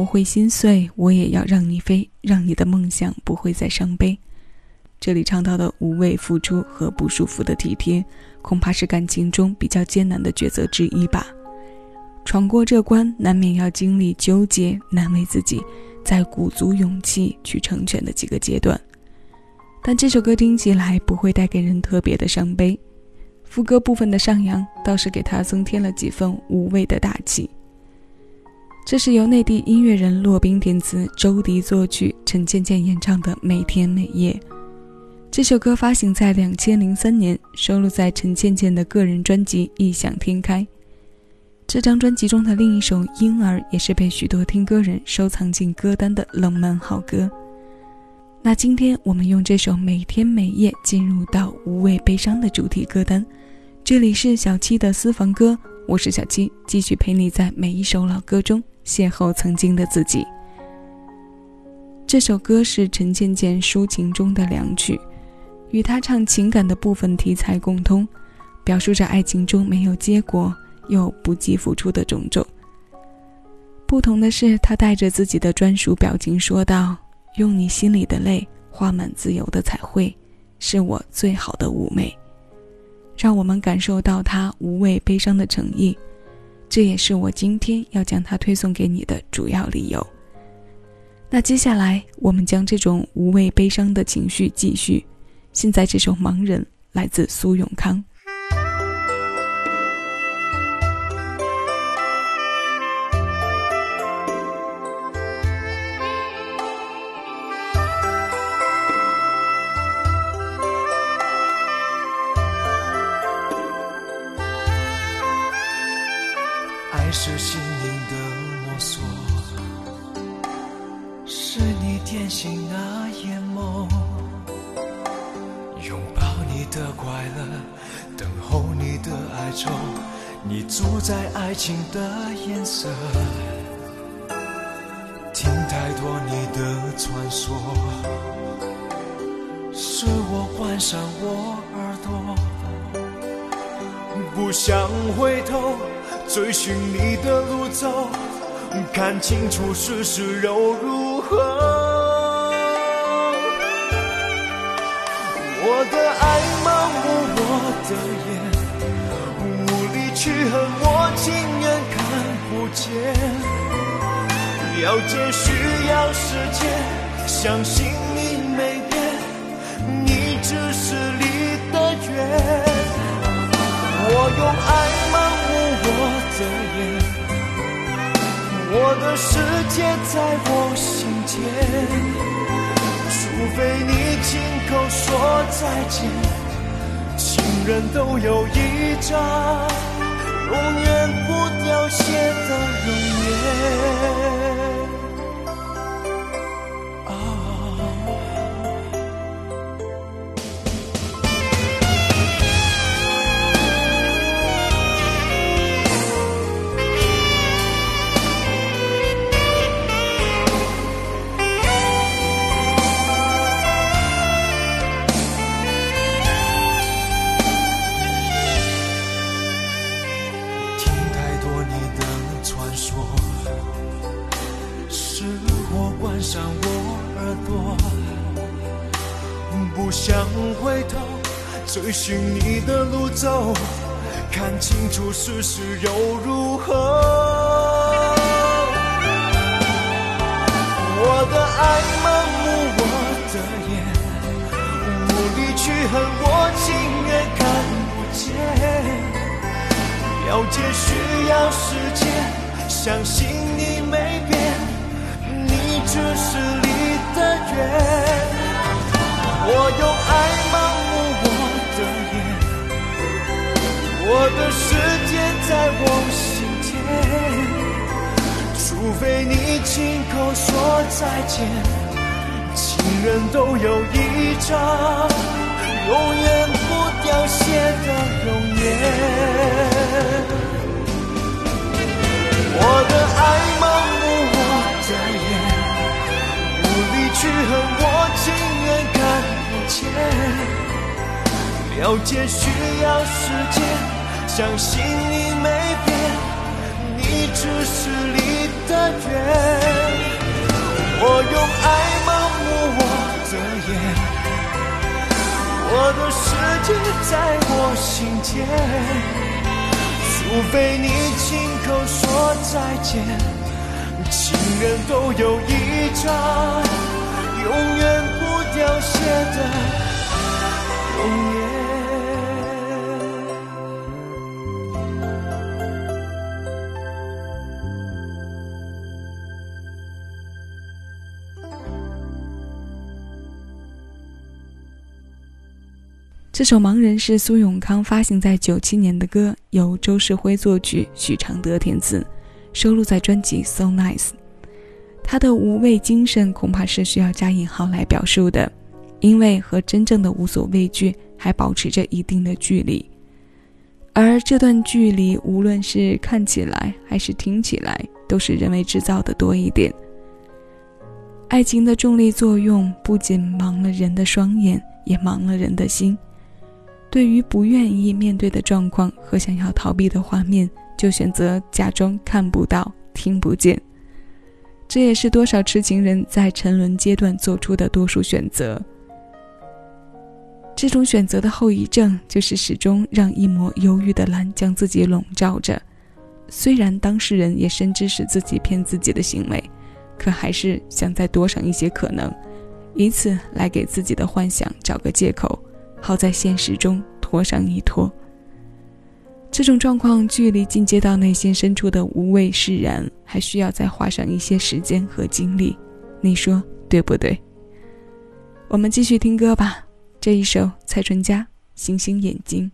我会心碎，我也要让你飞，让你的梦想不会再伤悲。这里唱到的无畏付出和不束缚的体贴，恐怕是感情中比较艰难的抉择之一吧。闯过这关，难免要经历纠结、难为自己，再鼓足勇气去成全的几个阶段。但这首歌听起来不会带给人特别的伤悲，副歌部分的上扬倒是给他增添了几分无畏的大气。这是由内地音乐人骆宾填词、周迪作曲、陈倩倩演唱的《每天每夜》。这首歌发行在两千零三年，收录在陈倩倩的个人专辑《异想天开》。这张专辑中的另一首《婴儿》也是被许多听歌人收藏进歌单的冷门好歌。那今天我们用这首《每天每夜》进入到无畏悲伤的主题歌单。这里是小七的私房歌，我是小七，继续陪你在每一首老歌中邂逅曾经的自己。这首歌是陈倩倩抒情中的良曲。与她唱情感的部分题材共通，表述着爱情中没有结果又不计付出的种种。不同的是，她带着自己的专属表情说道：“用你心里的泪画满自由的彩绘，是我最好的妩媚。”让我们感受到他无畏悲伤的诚意，这也是我今天要将它推送给你的主要理由。那接下来，我们将这种无畏悲伤的情绪继续。现在这首《盲人》来自苏永康。不想回头追寻你的路走，看清楚世事又如何。我的爱盲目我的眼，无力去恨，我情愿看不见。了解需要时间，相信你没变，你只是离得远。我用爱盲目我的眼，我的世界在我心间。除非你亲口说再见，情人都有一张永远不凋谢的容颜。追寻你的路走，看清楚世事又如何？我的爱盲目我的眼，无力去恨，我情愿看不见。了解需要时间，相信你没变，你只是离得远。我用爱盲目我的世界在我心间。除非你亲口说再见，情人都有一张永远不凋谢的容颜。我的爱盲目我的眼，无力去恨，我情愿看不见。了解需要时间，相信你没变，你只是离得远。我用爱盲目我的眼，我的世界在我心间。除非你亲口说再见，情人都有一张永远不凋谢的容颜。这首《盲人》是苏永康发行在九七年的歌，由周世辉作曲，许常德填词，收录在专辑《So Nice》。他的无畏精神恐怕是需要加引号来表述的，因为和真正的无所畏惧还保持着一定的距离，而这段距离无论是看起来还是听起来，都是人为制造的多一点。爱情的重力作用不仅盲了人的双眼，也盲了人的心。对于不愿意面对的状况和想要逃避的画面，就选择假装看不到、听不见。这也是多少痴情人在沉沦阶段做出的多数选择。这种选择的后遗症，就是始终让一抹忧郁的蓝将自己笼罩着。虽然当事人也深知是自己骗自己的行为，可还是想再多上一些可能，以此来给自己的幻想找个借口。好在现实中拖上一拖。这种状况距离进阶到内心深处的无畏释然，还需要再花上一些时间和精力，你说对不对？我们继续听歌吧，这一首蔡淳佳《星星眼睛》。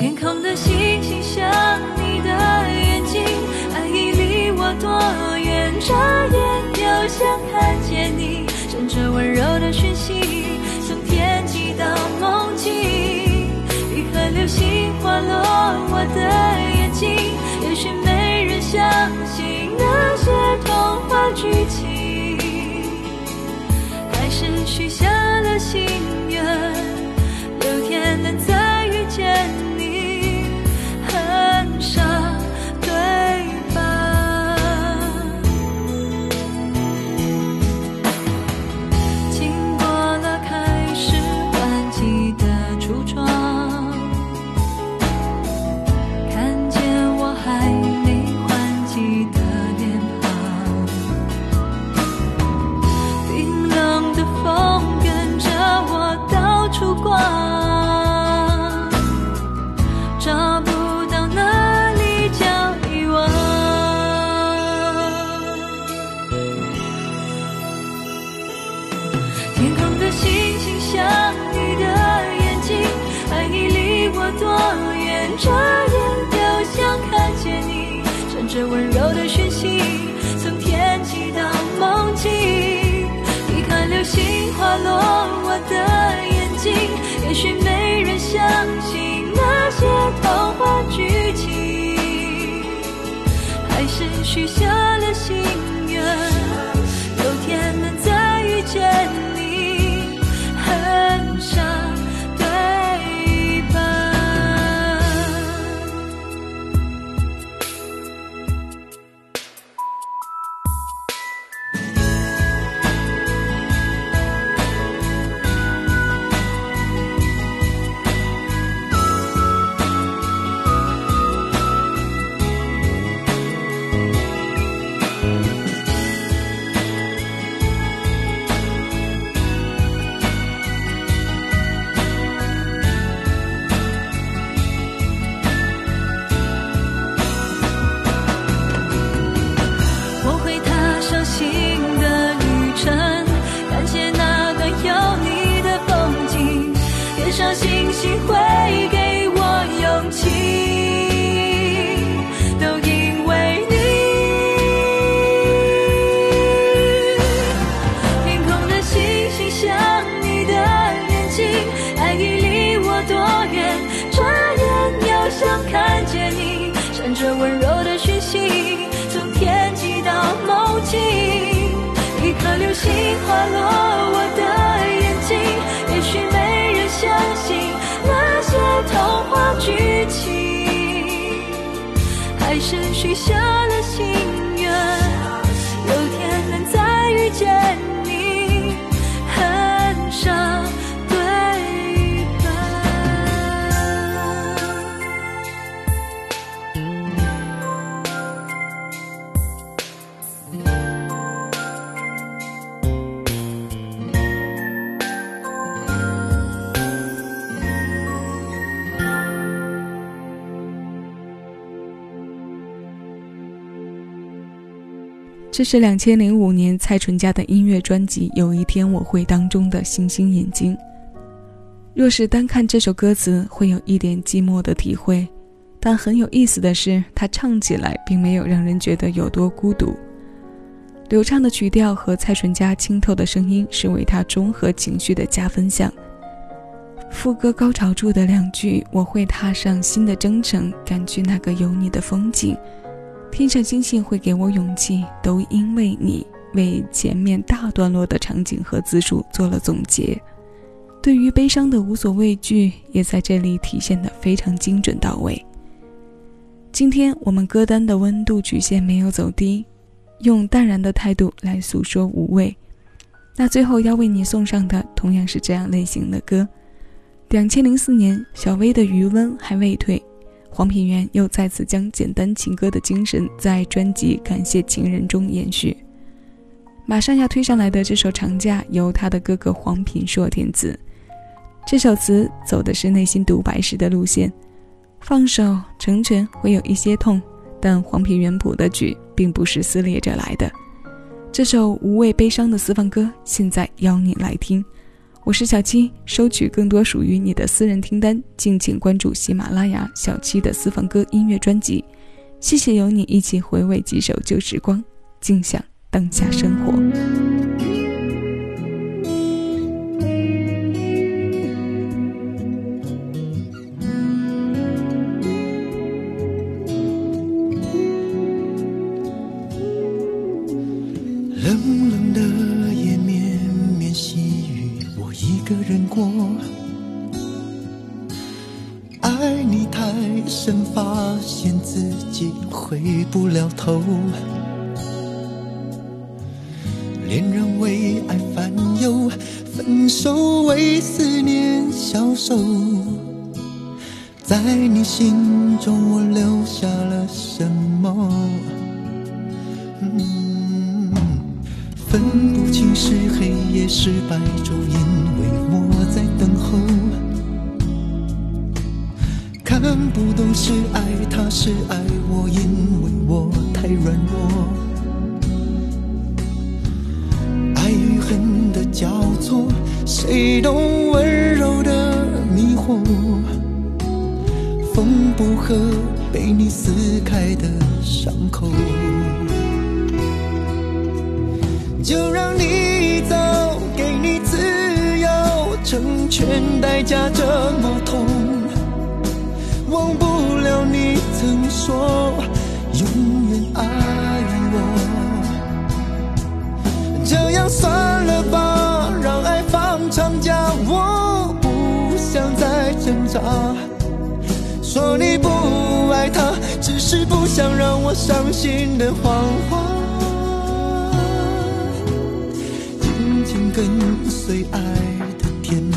天空的星星像你的眼睛，爱已离我多远？眨眼又想看见你，顺着温柔的讯息，从天际到梦境。一颗流星划落我的眼睛，也许没人相信那些童话剧情，还是许下了心愿，有天能。wishing that 流星划落我的眼睛，也许没人相信那些童话剧情，还是许下这是两千零五年蔡淳佳的音乐专辑《有一天我会》当中的星星眼睛。若是单看这首歌词，会有一点寂寞的体会，但很有意思的是，它唱起来并没有让人觉得有多孤独。流畅的曲调和蔡淳佳清透的声音是为它中和情绪的加分项。副歌高潮处的两句“我会踏上新的征程，赶去那个有你的风景”。天上星星会给我勇气，都因为你为前面大段落的场景和字数做了总结。对于悲伤的无所畏惧，也在这里体现得非常精准到位。今天我们歌单的温度曲线没有走低，用淡然的态度来诉说无畏。那最后要为你送上的同样是这样类型的歌。两千零四年，小薇的余温还未退。黄品源又再次将简单情歌的精神在专辑《感谢情人》中延续。马上要推上来的这首《长假》由他的哥哥黄品硕填词，这首词走的是内心独白式的路线，放手成全会有一些痛，但黄品源谱的曲并不是撕裂着来的。这首无畏悲伤的私房歌，现在邀你来听。我是小七，收取更多属于你的私人听单，敬请关注喜马拉雅小七的私房歌音乐专辑。谢谢有你一起回味几首旧时光，静享当下生活。不了头。恋人为爱烦忧，分手为思念消瘦。在你心中，我留下了什么？分不清是黑夜是白昼，因为我在等候。看不懂是爱他是爱我，因为软弱。爱与恨的交错，谁懂温柔的迷惑？缝不合被你撕开的伤口。就让你走，给你自由，成全代价这么痛，忘不了你曾说说你不爱他，只是不想让我伤心的谎话。紧紧跟随爱的甜美，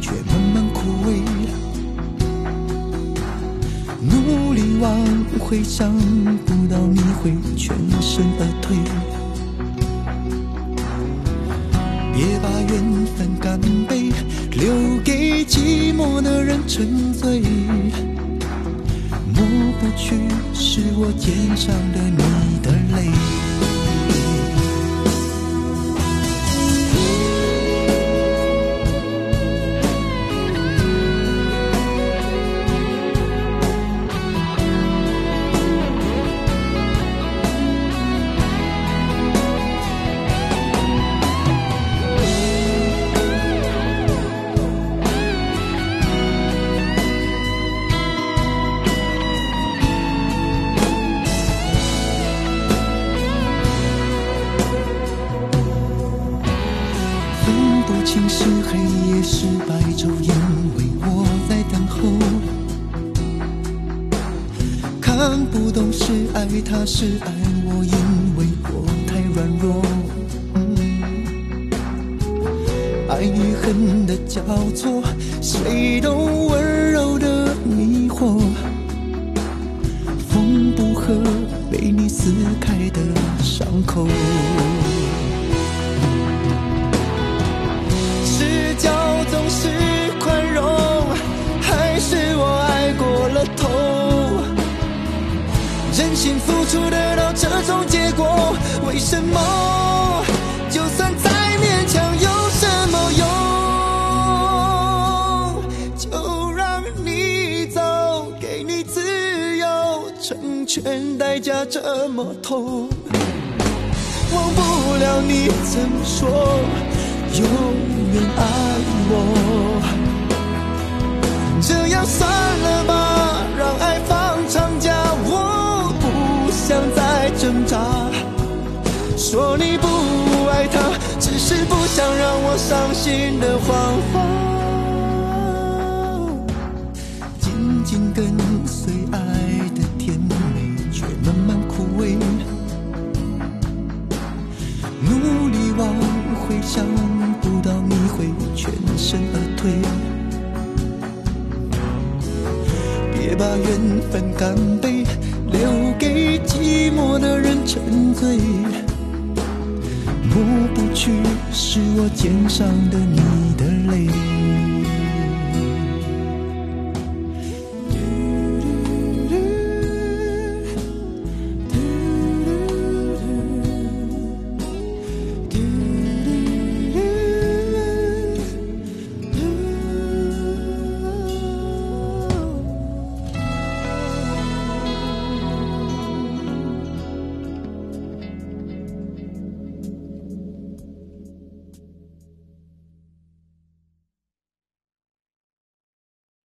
却慢慢枯萎。努力挽回，想不到你会全身而退。别把缘分干杯，留给寂寞的人沉醉。过去是我肩上的你的泪。看不懂是爱他是爱我，因为我太软弱。爱与恨的交错，谁都温柔的迷惑。缝不合，被你撕开的伤口。什么？就算再勉强，有什么用？就让你走，给你自由，成全代价这么痛。忘不了你怎么说，永远爱我。这样算了吧，说你不爱他，只是不想让我伤心的谎话。紧紧跟随爱的甜美，却慢慢枯萎。努力挽回，想不到你会全身而退。别把缘分干杯，留给寂寞的人沉醉。抹不去是我肩上的你的泪。